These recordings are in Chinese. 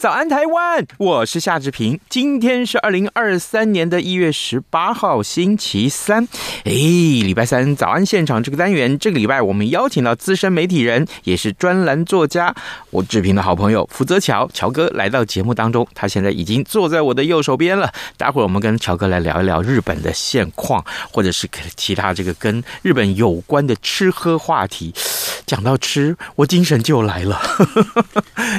早安，台湾！我是夏志平。今天是二零二三年的一月十八号，星期三。哎，礼拜三早安现场这个单元，这个礼拜我们邀请到资深媒体人，也是专栏作家，我志平的好朋友福泽乔乔哥来到节目当中。他现在已经坐在我的右手边了。待会儿我们跟乔哥来聊一聊日本的现况，或者是其他这个跟日本有关的吃喝话题。讲到吃，我精神就来了。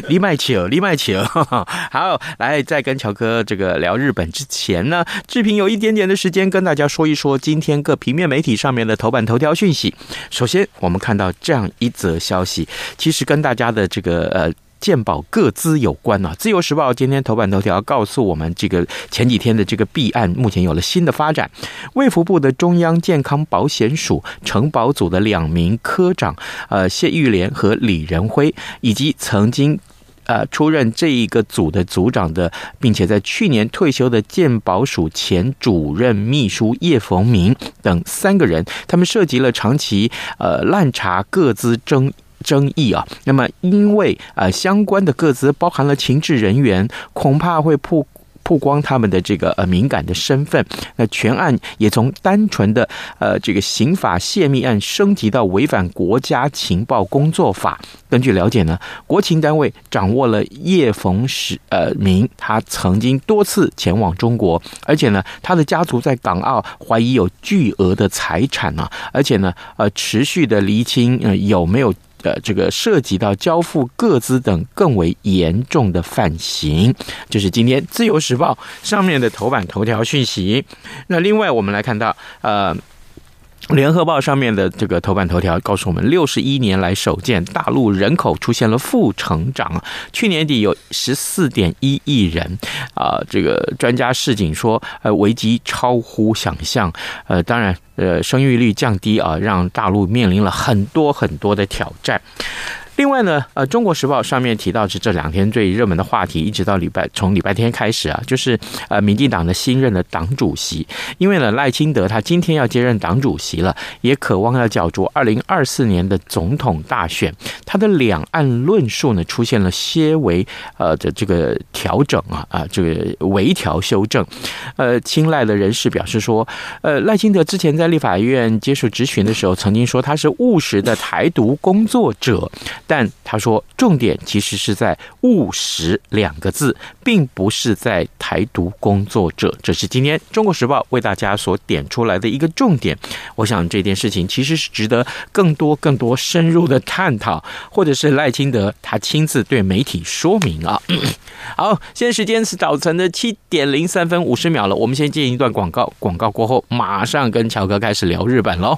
李麦奇尔，李麦奇尔。好，来，在跟乔哥这个聊日本之前呢，志平有一点点的时间跟大家说一说今天各平面媒体上面的头版头条讯息。首先，我们看到这样一则消息，其实跟大家的这个呃健保个资有关啊。自由时报今天头版头条告诉我们，这个前几天的这个弊案目前有了新的发展。卫福部的中央健康保险署承保组的两名科长，呃谢玉莲和李仁辉，以及曾经。呃，出任这一个组的组长的，并且在去年退休的鉴宝署前主任秘书叶逢明等三个人，他们涉及了长期呃滥查各自争争议啊。那么，因为呃相关的各自包含了情治人员，恐怕会曝。曝光他们的这个呃敏感的身份，那全案也从单纯的呃这个刑法泄密案升级到违反国家情报工作法。根据了解呢，国情单位掌握了叶逢史呃明，他曾经多次前往中国，而且呢，他的家族在港澳怀疑有巨额的财产啊，而且呢，呃，持续的厘清呃有没有。的这个涉及到交付个资等更为严重的犯行，就是今天《自由时报》上面的头版头条讯息。那另外，我们来看到，呃。联合报上面的这个头版头条告诉我们，六十一年来首见大陆人口出现了负成长，去年底有十四点一亿人，啊，这个专家示警说，呃，危机超乎想象，呃，当然，呃，生育率降低啊，让大陆面临了很多很多的挑战。另外呢，呃，《中国时报》上面提到是这两天最热门的话题，一直到礼拜从礼拜天开始啊，就是呃，民进党的新任的党主席，因为呢，赖清德他今天要接任党主席了，也渴望要角逐二零二四年的总统大选，他的两岸论述呢出现了些微呃的这个调整啊啊，这个微调修正，呃，青睐的人士表示说，呃，赖清德之前在立法院接受质询的时候，曾经说他是务实的台独工作者。但他说，重点其实是在“务实”两个字，并不是在台独工作者。这是今天《中国时报》为大家所点出来的一个重点。我想这件事情其实是值得更多、更多深入的探讨，或者是赖清德他亲自对媒体说明啊。好，现在时间是早晨的七点零三分五十秒了，我们先进一段广告，广告过后马上跟乔哥开始聊日本喽。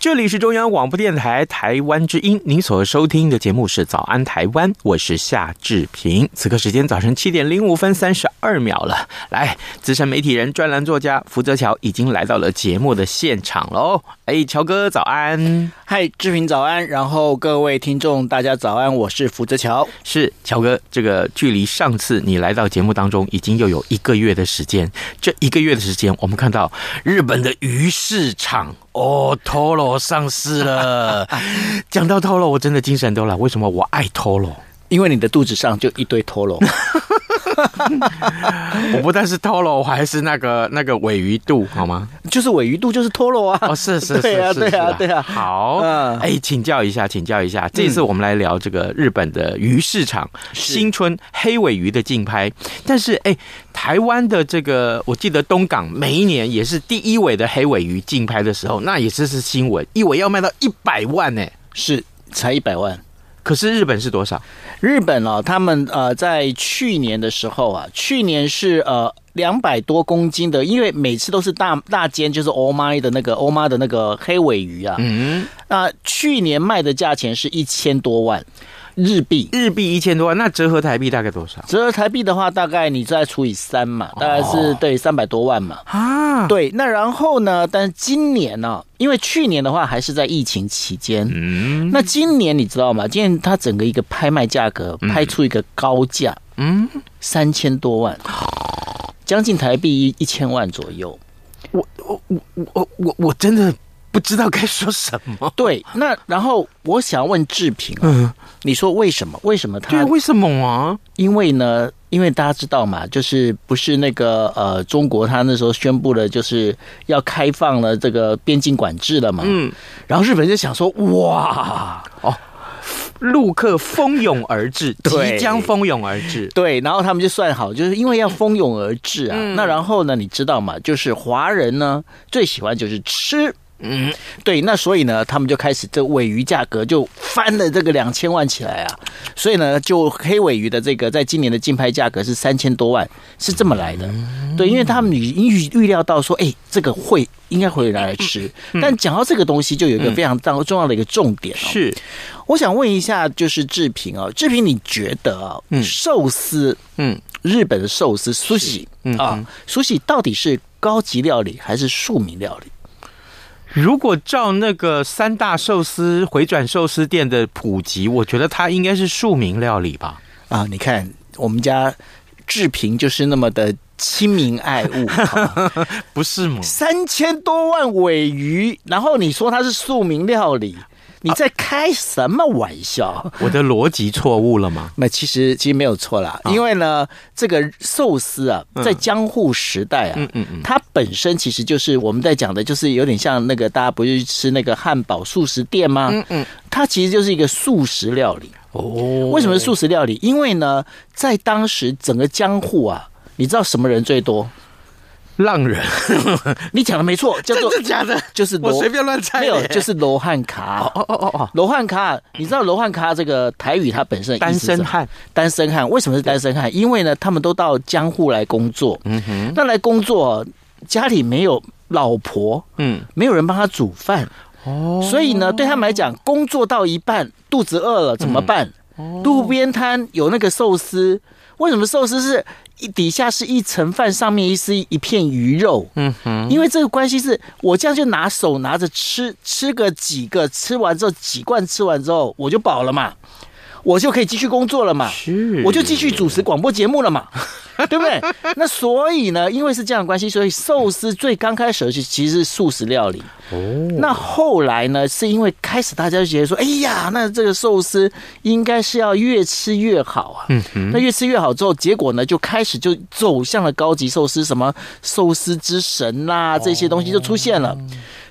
这里是中央广播电台台湾之音，您所收听的节目是《早安台湾》，我是夏志平。此刻时间早晨七点零五分三十二秒了。来，资深媒体人、专栏作家福泽桥已经来到了节目的现场喽。哎，乔哥早安！嗨，志平早安！然后各位听众大家早安，我是福泽乔。是乔哥，这个距离上次你来到节目当中，已经又有一个月的时间。这一个月的时间，我们看到日本的鱼市场。哦，Toro 上市了。讲到 Toro，我真的精神都来。为什么我爱 Toro？因为你的肚子上就一堆 Toro。我不但是 Toro，我还是那个那个尾鱼肚，好吗？就是尾鱼肚，就是 Toro 啊！哦，是是是，对啊，对啊，对啊。好，哎，请教一下，请教一下，这次我们来聊这个日本的鱼市场，新春黑尾鱼的竞拍。但是，哎，台湾的这个，我记得东港每一年也是第一尾的黑尾鱼竞拍的时候，那也是是新闻，一尾要卖到一百万呢，是才一百万。可是日本是多少？日本啊，他们呃，在去年的时候啊，去年是呃两百多公斤的，因为每次都是大大间，就是欧妈的那个欧妈的那个黑尾鱼啊。嗯，那去年卖的价钱是一千多万。日币，日币一千多万，那折合台币大概多少？折合台币的话，大概你再除以三嘛，大概是对三百多万嘛。啊，对，那然后呢？但是今年呢、啊？因为去年的话还是在疫情期间，嗯，那今年你知道吗？今年它整个一个拍卖价格拍出一个高价，嗯，三千多万，将近台币一一千万左右。我我我我我我真的。不知道该说什么。对，那然后我想问志平啊，嗯，你说为什么？为什么他？对，为什么啊？因为呢，因为大家知道嘛，就是不是那个呃，中国他那时候宣布了，就是要开放了这个边境管制了嘛。嗯，然后日本人就想说，哇，哦，陆客蜂拥而至，即将蜂拥而至。对，然后他们就算好，就是因为要蜂拥而至啊。嗯，那然后呢，你知道吗？就是华人呢最喜欢就是吃。嗯，对，那所以呢，他们就开始这尾鱼价格就翻了这个两千万起来啊，所以呢，就黑尾鱼的这个在今年的竞拍价格是三千多万，是这么来的。对，因为他们已经预预料到说，哎，这个会应该会拿来吃。但讲到这个东西，就有一个非常重重要的一个重点哦，是，我想问一下，就是志平啊，志平，你觉得啊，寿司，嗯，日本的寿司，sushi 啊，sushi 到底是高级料理还是庶民料理？如果照那个三大寿司回转寿司店的普及，我觉得它应该是庶民料理吧？啊，你看我们家志平就是那么的亲民爱物，不是吗？三千多万尾鱼，然后你说它是庶民料理？你在开什么玩笑？我的逻辑错误了吗？那其实其实没有错啦，因为呢，这个寿司啊，在江户时代啊，嗯嗯嗯，它本身其实就是我们在讲的，就是有点像那个大家不是吃那个汉堡素食店吗？嗯嗯，它其实就是一个素食料理哦。为什么是素食料理？因为呢，在当时整个江户啊，你知道什么人最多？浪人，你讲的没错，叫做真的假的？就是我随便乱猜，没有，就是罗汉卡。哦哦哦哦，罗汉卡，你知道罗汉卡这个台语它本身单身汉，单身汉。为什么是单身汉？因为呢，他们都到江户来工作，嗯哼，那来工作家里没有老婆，嗯，没有人帮他煮饭，哦，所以呢，对他们来讲，工作到一半肚子饿了怎么办？路边摊有那个寿司，为什么寿司是？一底下是一层饭，上面一是一片鱼肉。嗯哼，因为这个关系是我这样就拿手拿着吃，吃个几个，吃完之后几罐吃完之后我就饱了嘛，我就可以继续工作了嘛，是，我就继续主持广播节目了嘛。对不对？那所以呢，因为是这样的关系，所以寿司最刚开始是其实是素食料理。哦。那后来呢，是因为开始大家就觉得说，哎呀，那这个寿司应该是要越吃越好啊。嗯哼。那越吃越好之后，结果呢，就开始就走向了高级寿司，什么寿司之神啦，这些东西就出现了。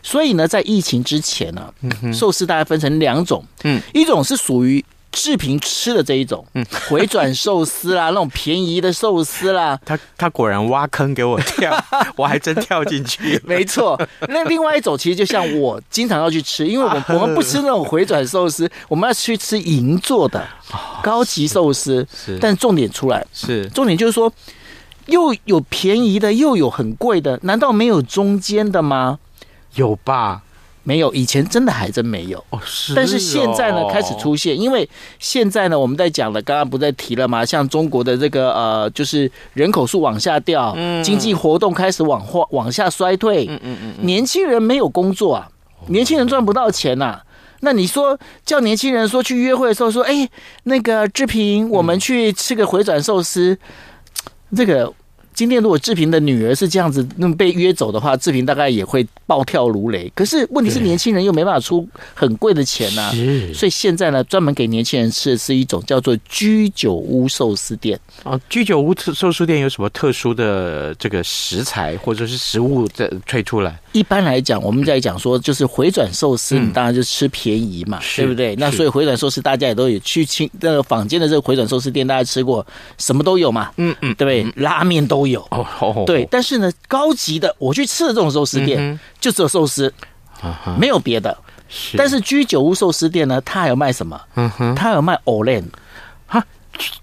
所以呢，在疫情之前呢，寿司大概分成两种。嗯。一种是属于志平吃的这一种，嗯，回转寿司啦，那种便宜的寿司啦，他他果然挖坑给我跳，我还真跳进去。没错，那另外一种其实就像我经常要去吃，因为我们我们不吃那种回转寿司，我们要去吃银座的高级寿司。是，但重点出来是重点就是说，又有便宜的，又有很贵的，难道没有中间的吗？有吧。没有，以前真的还真没有哦，是哦。但是现在呢，开始出现，因为现在呢，我们在讲了，刚刚不在提了吗？像中国的这个呃，就是人口数往下掉，嗯，经济活动开始往后往下衰退，嗯嗯嗯，年轻人没有工作啊，年轻人赚不到钱呐，啊。那你说叫年轻人说去约会的时候说，哎，那个志平，我们去吃个回转寿司，这个。今天如果志平的女儿是这样子，那么被约走的话，志平大概也会暴跳如雷。可是问题是，年轻人又没办法出很贵的钱呐、啊，所以现在呢，专门给年轻人吃的是一种叫做居酒屋寿司店。啊，居酒屋寿司店有什么特殊的这个食材或者是食物在推出来？一般来讲，我们在讲说，就是回转寿司，你当然就吃便宜嘛，对不对？那所以回转寿司大家也都有去亲那个坊间的这个回转寿司店，大家吃过，什么都有嘛，嗯嗯，对不对？拉面都有哦，哦，对。但是呢，高级的我去吃的这种寿司店，就只有寿司，没有别的。但是居酒屋寿司店呢，它还有卖什么？嗯哼，它有卖藕链。哈，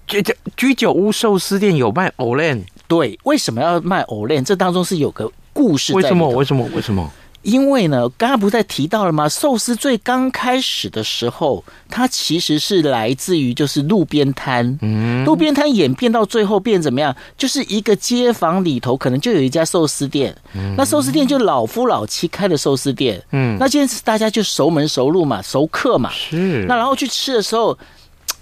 居居居酒屋寿司店有卖藕链？对，为什么要卖藕链？这当中是有个。故事在为什么？为什么？为什么？因为呢，刚刚不是在提到了吗？寿司最刚开始的时候，它其实是来自于就是路边摊。嗯，路边摊演变到最后变怎么样？就是一个街坊里头可能就有一家寿司店。嗯，那寿司店就老夫老妻开的寿司店。嗯，那今天是大家就熟门熟路嘛，熟客嘛。是。那然后去吃的时候。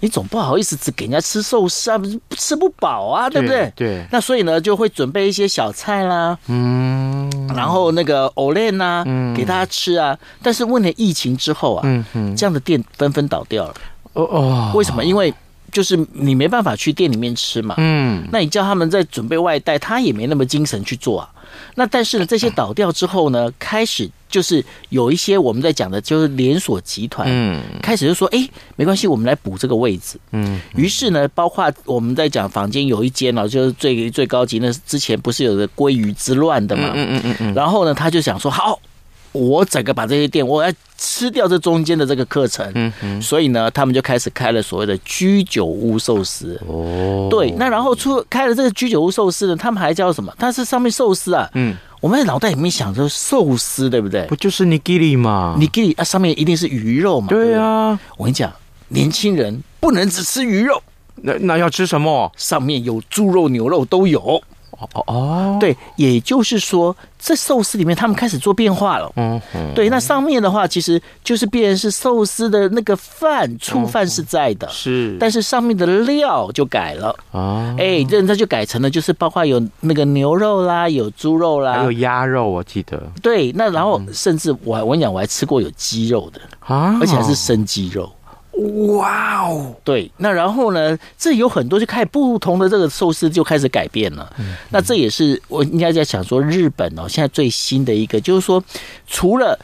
你总不好意思只给人家吃寿司啊，吃不饱啊，对不对？对。那所以呢，就会准备一些小菜啦，嗯，然后那个藕链呐，嗯，给大家吃啊。但是问了疫情之后啊，嗯嗯，这样的店纷纷倒掉了。哦哦，为什么？因为就是你没办法去店里面吃嘛，嗯，那你叫他们在准备外带，他也没那么精神去做啊。那但是呢，这些倒掉之后呢，开始就是有一些我们在讲的，就是连锁集团，嗯，开始就说，哎，没关系，我们来补这个位置，嗯。于是呢，包括我们在讲房间有一间呢，就是最最高级，那之前不是有个鲑鱼之乱的嘛，嗯嗯嗯嗯。然后呢，他就想说，好。我整个把这些店，我要吃掉这中间的这个课程，嗯嗯，所以呢，他们就开始开了所谓的居酒屋寿司。哦，对，那然后出开了这个居酒屋寿司呢，他们还叫什么？它是上面寿司啊，嗯，我们在脑袋里面想着寿司，对不对？不就是 nigiri 吗？nigiri 啊，上面一定是鱼肉嘛。对啊，我跟你讲，年轻人不能只吃鱼肉，那那要吃什么？上面有猪肉、牛肉都有。哦哦，对，也就是说，这寿司里面他们开始做变化了。嗯，对，那上面的话其实就是变成是寿司的那个饭，醋饭是在的，是，但是上面的料就改了。啊，哎，这那就改成了就是包括有那个牛肉啦，有猪肉啦，还有鸭肉，我记得。对，那然后甚至我我跟你讲，我还吃过有鸡肉的啊，而且还是生鸡肉。哇哦，对，那然后呢？这有很多就开始不同的这个寿司就开始改变了。嗯，那这也是我应该在想说，日本哦，现在最新的一个就是说，除了。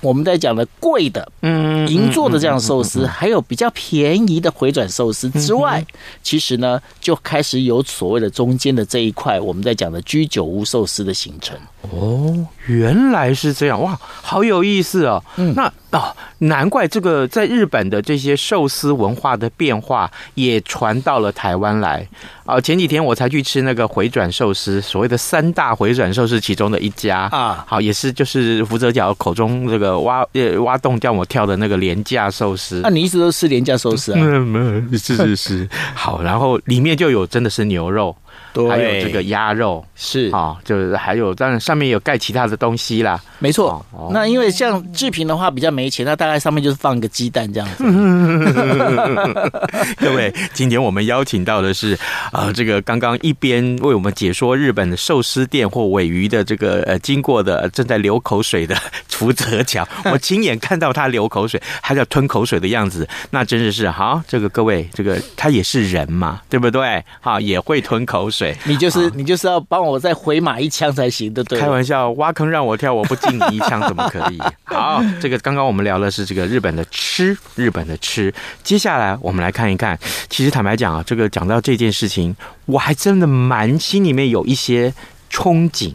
我们在讲的贵的，嗯，银座的这样寿司，还有比较便宜的回转寿司之外，其实呢，就开始有所谓的中间的这一块，我们在讲的居酒屋寿司的形成。哦，原来是这样，哇，好有意思哦。嗯，那哦，难怪这个在日本的这些寿司文化的变化也传到了台湾来。啊，前几天我才去吃那个回转寿司，所谓的三大回转寿司其中的一家啊，好，也是就是福泽角口中这个挖呃挖洞叫我跳的那个廉价寿司。那、啊、你一直都吃廉价寿司啊？没有没有，是是是。好，然后里面就有真的是牛肉。对，还有这个鸭肉是啊、哦，就是还有当然上面有盖其他的东西啦，没错。哦、那因为像志平的话比较没钱，那大概上面就是放一个鸡蛋这样子。各位，今天我们邀请到的是啊、呃，这个刚刚一边为我们解说日本的寿司店或尾鱼的这个呃经过的正在流口水的福泽桥，我亲眼看到他流口水，还在吞口水的样子，那真的是好。这个各位，这个他也是人嘛，对不对？好，也会吞口水。你就是你就是要帮我再回马一枪才行的，对？开玩笑，挖坑让我跳，我不进你一枪怎么可以？好，这个刚刚我们聊的是这个日本的吃，日本的吃。接下来我们来看一看，其实坦白讲啊，这个讲到这件事情，我还真的蛮心里面有一些憧憬。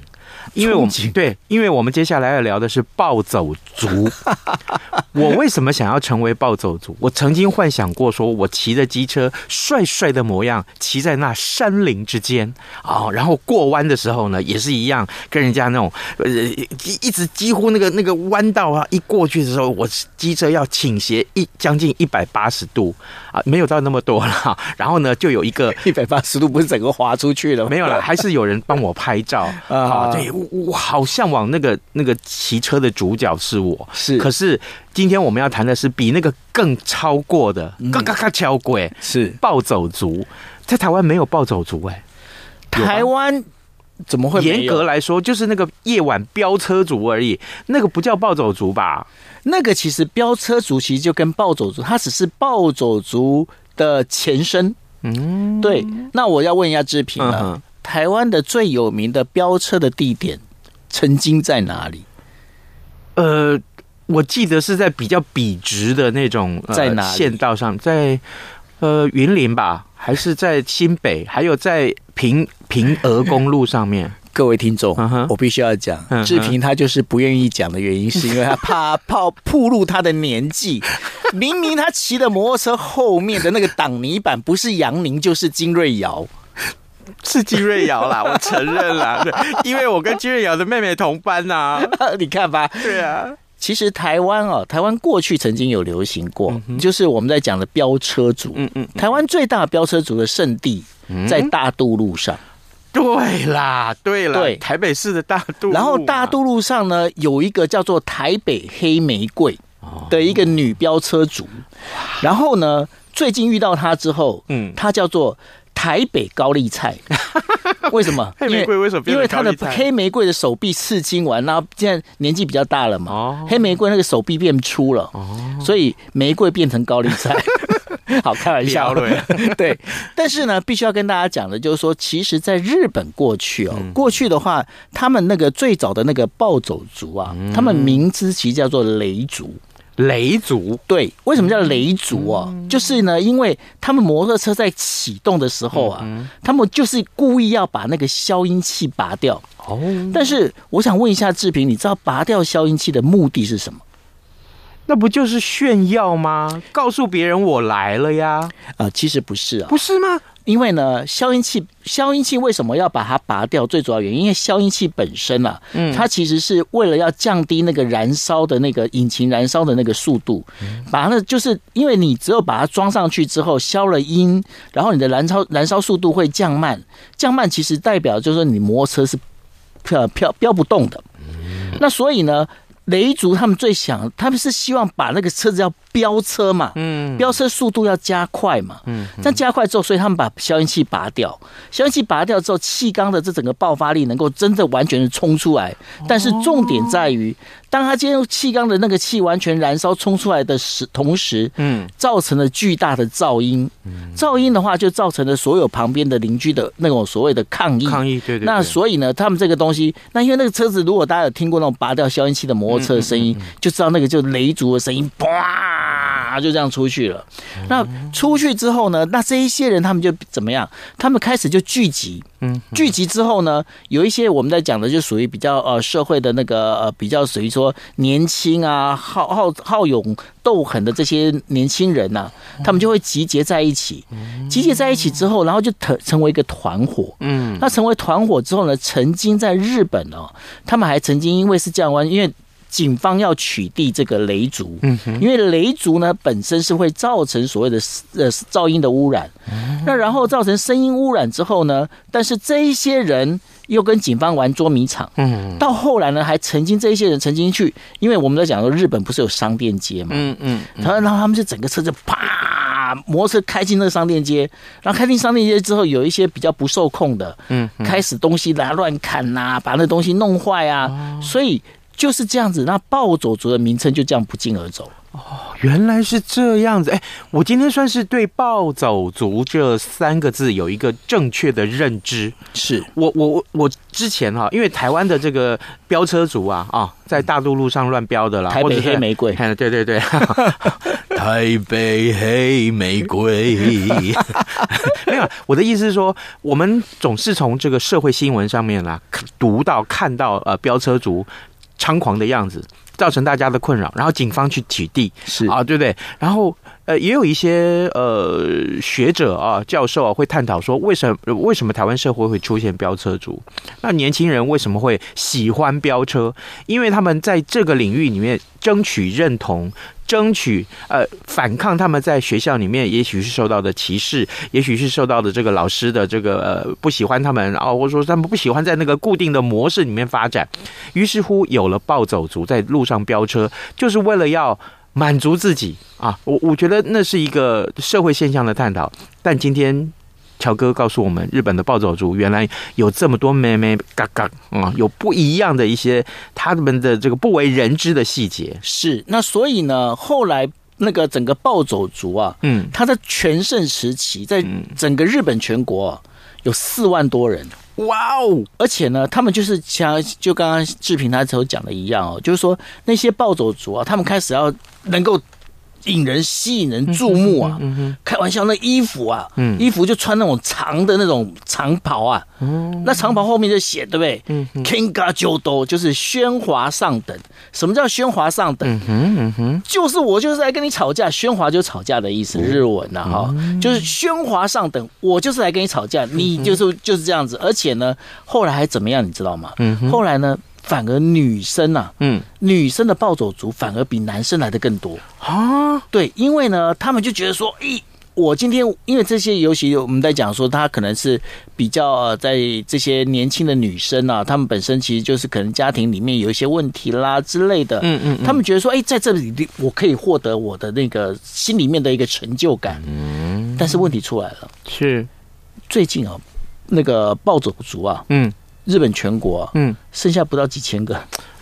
因为我们对，因为我们接下来要聊的是暴走族。我为什么想要成为暴走族？我曾经幻想过，说我骑着机车，帅帅的模样，骑在那山林之间啊，然后过弯的时候呢，也是一样，跟人家那种呃，一直几乎那个那个弯道啊，一过去的时候，我机车要倾斜一将近一百八十度啊，没有到那么多了。然后呢，就有一个 一百八十度，不是整个滑出去了？没有了，还是有人帮我拍照啊。对。我好向往那个那个骑车的主角是我，是。可是今天我们要谈的是比那个更超过的，嘎嘎嘎超鬼是暴走族，在台湾没有暴走族哎，台湾怎么会？严格来说，就是那个夜晚飙车族而已，那个不叫暴走族吧？那个其实飙车族其实就跟暴走族，它只是暴走族的前身。嗯，对。那我要问一下志平了。台湾的最有名的飙车的地点，曾经在哪里？呃，我记得是在比较笔直的那种在哪县道上，在呃云林吧，还是在新北，还有在平平峨公路上面。各位听众，我必须要讲，志平他就是不愿意讲的原因，是因为他怕怕暴露他的年纪。明明他骑的摩托车后面的那个挡泥板不是杨宁就是金瑞瑶。是金瑞瑶啦，我承认啦，因为我跟金瑞瑶的妹妹同班呐、啊，你看吧，对啊，其实台湾哦，台湾过去曾经有流行过，嗯、就是我们在讲的飙车族，嗯嗯，台湾最大飙车族的圣地在大渡路上，嗯、对啦，对啦，对，台北市的大渡路，然后大渡路上呢有一个叫做台北黑玫瑰的一个女飙车族，哦、然后呢最近遇到她之后，嗯，她叫做。台北高丽菜，为什么？黑玫瑰为什么？因为她的黑玫瑰的手臂刺青完，然后现在年纪比较大了嘛。哦，黑玫瑰那个手臂变粗了，哦，所以玫瑰变成高丽菜。好，开玩笑。对，但是呢，必须要跟大家讲的，就是说，其实，在日本过去哦，过去的话，他们那个最早的那个暴走族啊，他们名字其实叫做雷族。雷族，对，为什么叫雷族啊？嗯、就是呢，因为他们摩托车在启动的时候啊，嗯、他们就是故意要把那个消音器拔掉。哦，但是我想问一下志平，你知道拔掉消音器的目的是什么？那不就是炫耀吗？告诉别人我来了呀？啊、呃，其实不是啊，不是吗？因为呢，消音器，消音器为什么要把它拔掉？最主要原因，因为消音器本身啊，嗯，它其实是为了要降低那个燃烧的那个引擎燃烧的那个速度，把那就是因为你只有把它装上去之后消了音，然后你的燃烧燃烧速度会降慢，降慢其实代表就是说你摩托车是飘飘飙不动的，那所以呢。雷族他们最想，他们是希望把那个车子要飙车嘛，嗯，飙车速度要加快嘛，嗯，但加快之后，所以他们把消音器拔掉，消音器拔掉之后，气缸的这整个爆发力能够真的完全的冲出来，但是重点在于。当他进入气缸的那个气完全燃烧冲出来的时，同时，嗯，造成了巨大的噪音，噪音的话就造成了所有旁边的邻居的那种所谓的抗议，抗议，对对。那所以呢，他们这个东西，那因为那个车子，如果大家有听过那种拔掉消音器的摩托车的声音，就知道那个就雷族的声音，啪，就这样出去了。那出去之后呢，那这一些人他们就怎么样？他们开始就聚集。嗯，聚集之后呢，有一些我们在讲的，就属于比较呃社会的那个呃比较属于说年轻啊，好好好勇斗狠的这些年轻人呐、啊，他们就会集结在一起，集结在一起之后，然后就成成为一个团伙。嗯，那成为团伙之后呢，曾经在日本哦，他们还曾经因为是这样，因为。警方要取缔这个雷族，因为雷族呢本身是会造成所谓的呃噪音的污染，那然后造成声音污染之后呢，但是这一些人又跟警方玩捉迷藏，嗯，到后来呢还曾经这一些人曾经去，因为我们在讲说日本不是有商店街嘛，嗯嗯，然后然后他们就整个车子啪，摩托车开进那个商店街，然后开进商店街之后，有一些比较不受控的，嗯，开始东西来乱砍呐，把那东西弄坏啊，所以。就是这样子，那暴走族的名称就这样不胫而走。哦，原来是这样子。哎，我今天算是对暴走族这三个字有一个正确的认知。是我我我我之前哈，因为台湾的这个飙车族啊啊，在大陆路上乱飙的啦，台北黑玫瑰，对对对，台北黑玫瑰。没有，我的意思是说，我们总是从这个社会新闻上面啦，读到看到呃飙车族猖狂的样子。造成大家的困扰，然后警方去取缔，是啊，对不对？然后呃，也有一些呃学者啊、教授啊，会探讨说，为什么为什么台湾社会会出现飙车族？那年轻人为什么会喜欢飙车？因为他们在这个领域里面争取认同。争取呃反抗他们在学校里面也许是受到的歧视，也许是受到的这个老师的这个呃不喜欢他们啊，或者说他们不喜欢在那个固定的模式里面发展，于是乎有了暴走族在路上飙车，就是为了要满足自己啊。我我觉得那是一个社会现象的探讨，但今天。乔哥告诉我们，日本的暴走族原来有这么多妹妹嘎嘎啊，有不一样的一些他们的这个不为人知的细节。是，那所以呢，后来那个整个暴走族啊，嗯，他在全盛时期，在整个日本全国、啊、有四万多人，哇哦！而且呢，他们就是像就刚刚志平他所讲的一样哦，就是说那些暴走族啊，他们开始要能够。引人吸引人注目啊！嗯嗯、开玩笑，那衣服啊，嗯、衣服就穿那种长的那种长袍啊，嗯、那长袍后面就写对不对？嗯嗯、Kinga Jodo 就是喧哗上等。什么叫喧哗上等？嗯哼嗯哼就是我就是来跟你吵架，喧哗就吵架的意思，日文呐、啊、哈，嗯、就是喧哗上等，我就是来跟你吵架，你就是就是这样子。而且呢，后来还怎么样？你知道吗？嗯、后来呢？反而女生呐、啊，嗯，女生的暴走族反而比男生来的更多。啊。对，因为呢，他们就觉得说，咦，我今天因为这些，尤其我们在讲说，他可能是比较在这些年轻的女生啊，他们本身其实就是可能家庭里面有一些问题啦之类的，嗯嗯，他们觉得说，哎，在这里我可以获得我的那个心里面的一个成就感，嗯，但是问题出来了，是。最近啊，那个暴走族啊，嗯。日本全国，嗯，剩下不到几千个，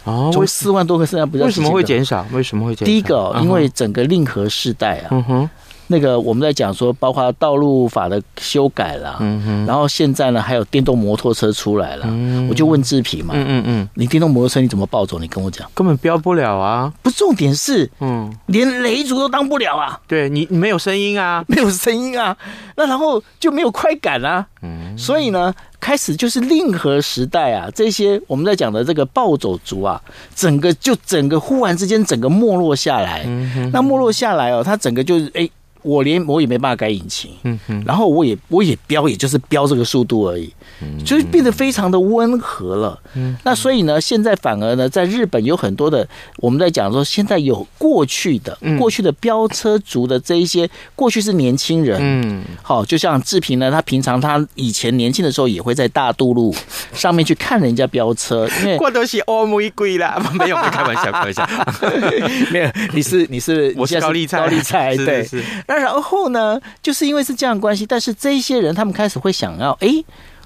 哦，从四万多个剩下不到几千个，为什么会减少？为什么会减少？第一个，因为整个令和世代啊，嗯哼。那个我们在讲说，包括道路法的修改啦，嗯哼，然后现在呢，还有电动摩托车出来了，嗯，我就问志平嘛，嗯嗯嗯，你电动摩托车你怎么暴走？你跟我讲，根本飙不了啊！不，重点是，嗯，连雷族都当不了啊！对你，你没有声音啊，没有声音啊，那然后就没有快感啊，嗯，所以呢，开始就是令和时代啊，这些我们在讲的这个暴走族啊，整个就整个忽然之间整个没落下来，嗯哼，那没落下来哦，它整个就是哎。我连我也没办法改引擎，嗯哼，然后我也我也飙，也就是飙这个速度而已，嗯，就是变得非常的温和了，嗯，那所以呢，现在反而呢，在日本有很多的，我们在讲说，现在有过去的过去的飙车族的这一些，过去是年轻人，嗯，好，就像志平呢，他平常他以前年轻的时候也会在大渡路上面去看人家飙车，因为过都是欧玫瑰啦，没有，开玩笑，开玩笑，没有，你是你是我是高丽菜，高丽菜，对，是。那然后呢，就是因为是这样关系，但是这一些人他们开始会想要，哎。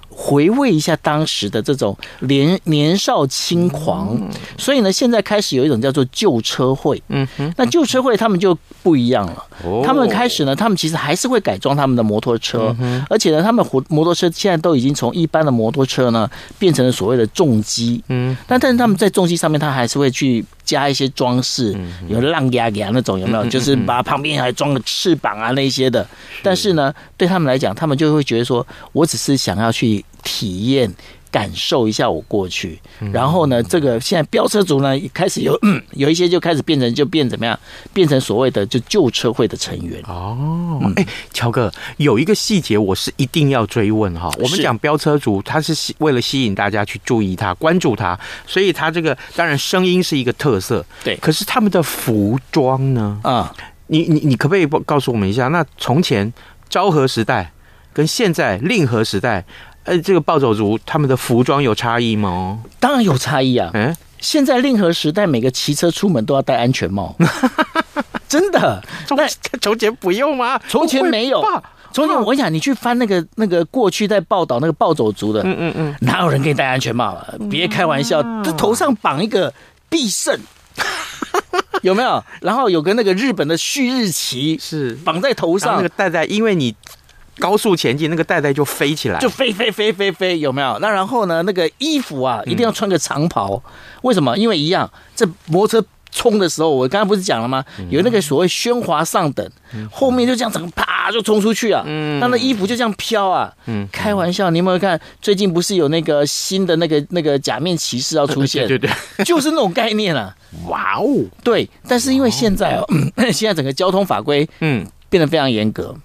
回味一下当时的这种年年少轻狂，所以呢，现在开始有一种叫做旧车会。嗯哼，那旧车会他们就不一样了。哦他们开始呢，他们其实还是会改装他们的摩托车，而且呢，他们摩托车现在都已经从一般的摩托车呢变成了所谓的重机。嗯，但但是他们在重机上面，他还是会去加一些装饰，有浪牙牙那种有没有？就是把旁边还装个翅膀啊那些的。但是呢，对他们来讲，他们就会觉得说，我只是想要去。体验、感受一下我过去，然后呢，这个现在飙车族呢，开始有有一些就开始变成就变怎么样，变成所谓的就旧车会的成员哦。哎，乔哥，有一个细节我是一定要追问哈。我们讲飙车族，他是为了吸引大家去注意他、关注他，所以他这个当然声音是一个特色，对。可是他们的服装呢？啊，你你你可不可以告诉我们一下？那从前昭和时代跟现在令和时代。呃，这个暴走族他们的服装有差异吗？当然有差异啊！嗯，现在令和时代，每个骑车出门都要戴安全帽，真的。那 从前不用吗？从前没有。从前我想你去翻那个那个过去在报道那个暴走族的，嗯嗯嗯，哪有人给你戴安全帽啊？别开玩笑，这头上绑一个必胜，有没有？然后有个那个日本的旭日旗是绑在头上，那个戴在，因为你高速前进，那个袋袋就飞起来，就飞飞飞飞飞，有没有？那然后呢，那个衣服啊，一定要穿个长袍，为什么？因为一样，这摩托车。冲的时候，我刚刚不是讲了吗？有那个所谓喧哗上等，后面就这样整个啪就冲出去啊！嗯那那衣服就这样飘啊！嗯开玩笑，你有没有看最近不是有那个新的那个那个假面骑士要出现？对对对，就是那种概念啊！哇哦，对，但是因为现在哦，现在整个交通法规嗯变得非常严格，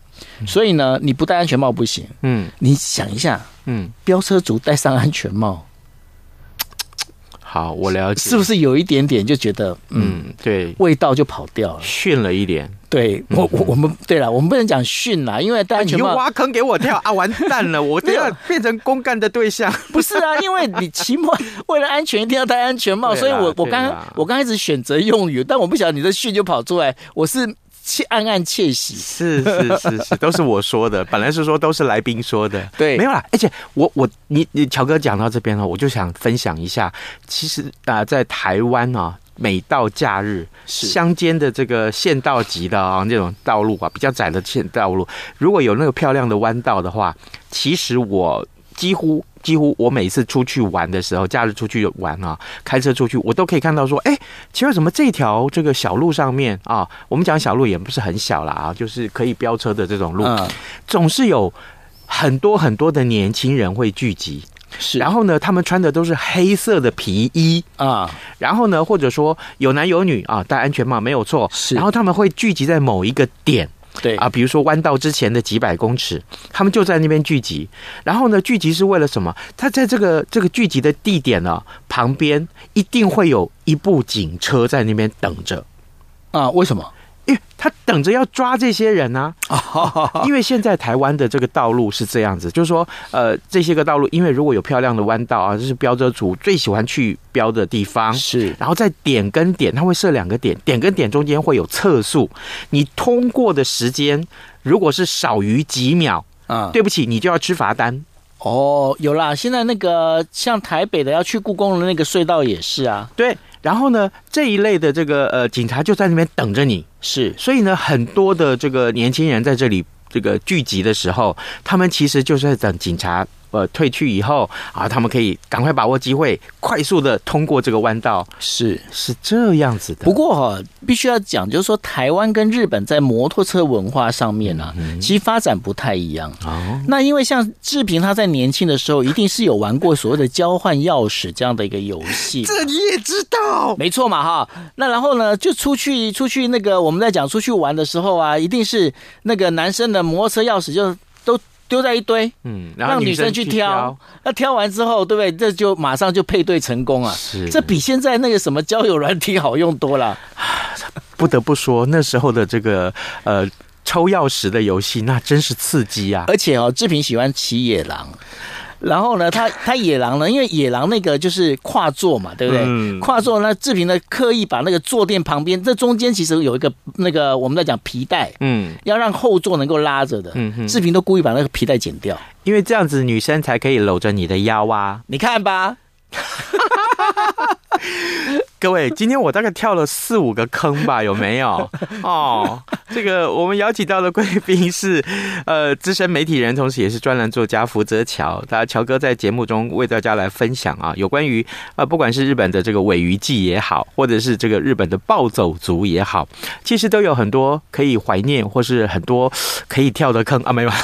所以呢，你不戴安全帽不行。嗯，你想一下，嗯，飙车族戴上安全帽。好，我了解，是不是有一点点就觉得，嗯，嗯对，味道就跑掉了，逊了一点。对我，我我们对了，我们不能讲逊啦，因为戴安全帽、啊、挖坑给我跳啊，完蛋了，我都要变成公干的对象。不是啊，因为你期末为了安全一定要戴安全帽，所以我我刚我刚开始选择用语，但我不晓得你的逊就跑出来，我是。窃暗暗窃喜，是是是是，都是我说的。本来是说都是来宾说的，对，没有啦。而且我我你你乔哥讲到这边呢，我就想分享一下。其实啊，在台湾啊，每到假日，乡间的这个县道级的啊那种道路啊，比较窄的县道路，如果有那个漂亮的弯道的话，其实我几乎。几乎我每次出去玩的时候，假日出去玩啊，开车出去，我都可以看到说，哎，奇怪，怎么这条这个小路上面啊，我们讲小路也不是很小了啊，就是可以飙车的这种路，总是有很多很多的年轻人会聚集。是，然后呢，他们穿的都是黑色的皮衣啊，然后呢，或者说有男有女啊，戴安全帽没有错，是，然后他们会聚集在某一个点。对啊，比如说弯道之前的几百公尺，他们就在那边聚集。然后呢，聚集是为了什么？他在这个这个聚集的地点呢，旁边一定会有一部警车在那边等着。啊，为什么？因为他等着要抓这些人呢，啊，因为现在台湾的这个道路是这样子，就是说，呃，这些个道路，因为如果有漂亮的弯道啊，这是飙车族最喜欢去飙的地方，是。然后在点跟点，他会设两个点，点跟点中间会有测速，你通过的时间如果是少于几秒，啊，对不起，你就要吃罚单。哦，有啦，现在那个像台北的要去故宫的那个隧道也是啊，对。然后呢，这一类的这个呃警察就在那边等着你，是，所以呢，很多的这个年轻人在这里这个聚集的时候，他们其实就是在等警察。呃，退去以后啊，他们可以赶快把握机会，快速的通过这个弯道，是是这样子的。不过哈、啊，必须要讲，就是说台湾跟日本在摩托车文化上面呢、啊，嗯、其实发展不太一样。哦，那因为像志平他在年轻的时候，一定是有玩过所谓的交换钥匙这样的一个游戏，这你也知道，没错嘛哈。那然后呢，就出去出去那个我们在讲出去玩的时候啊，一定是那个男生的摩托车钥匙就。丢在一堆，嗯，让女生去挑，那挑完之后，对不对？这就马上就配对成功啊！是，这比现在那个什么交友软体好用多了。不得不说，那时候的这个呃抽钥匙的游戏，那真是刺激啊！而且哦，志平喜欢骑野狼。然后呢，他他野狼呢，因为野狼那个就是跨座嘛，对不对？嗯、跨座呢，志平呢刻意把那个坐垫旁边这中间其实有一个那个我们在讲皮带，嗯，要让后座能够拉着的，嗯哼，志平都故意把那个皮带剪掉，因为这样子女生才可以搂着你的腰啊，你看吧。各位，今天我大概跳了四五个坑吧，有没有？哦，这个我们邀请到的贵宾是呃资深媒体人，同时也是专栏作家福泽乔。他乔哥在节目中为大家来分享啊，有关于呃不管是日本的这个尾鱼季也好，或者是这个日本的暴走族也好，其实都有很多可以怀念，或是很多可以跳的坑啊，没有。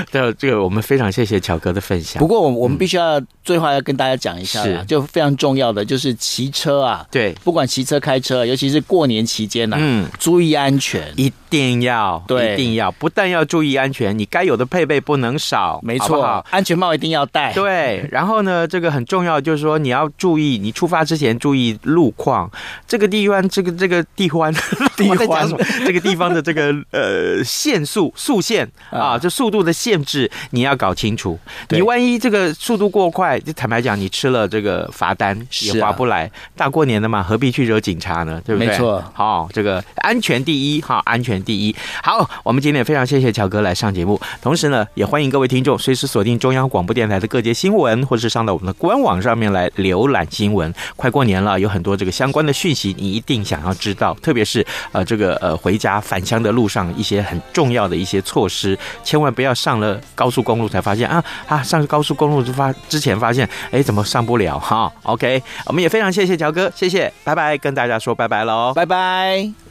对，这个我们非常谢谢乔哥的分享。不过我我们必须要最后要跟大家讲一下，是就非常重要的。就是骑车啊，对，不管骑车开车，尤其是过年期间呢、啊，嗯，注意安全，一定要，对，一定要，不但要注意安全，你该有的配备不能少，没错，好好？安全帽一定要戴，对。然后呢，这个很重要，就是说你要注意，你出发之前注意路况，这个地方，这个这个地方，地方，这个地方的这个呃限速速限啊，这速度的限。限制你要搞清楚。你万一这个速度过快，就坦白讲，你吃了这个罚单也划不来。大过年的嘛，何必去惹警察呢？对不对？没错。好，这个安全第一，哈，安全第一。好，我们今天也非常谢谢乔哥来上节目，同时呢，也欢迎各位听众随时锁定中央广播电台的各节新闻，或是上到我们的官网上面来浏览新闻。快过年了，有很多这个相关的讯息，你一定想要知道，特别是呃这个呃回家返乡的路上一些很重要的一些措施，千万不要上了高速公路才发现啊啊上高速公路就发之前发现哎怎么上不了哈？OK，我们也非常谢谢乔哥，谢谢，拜拜，跟大家说拜拜喽，拜拜。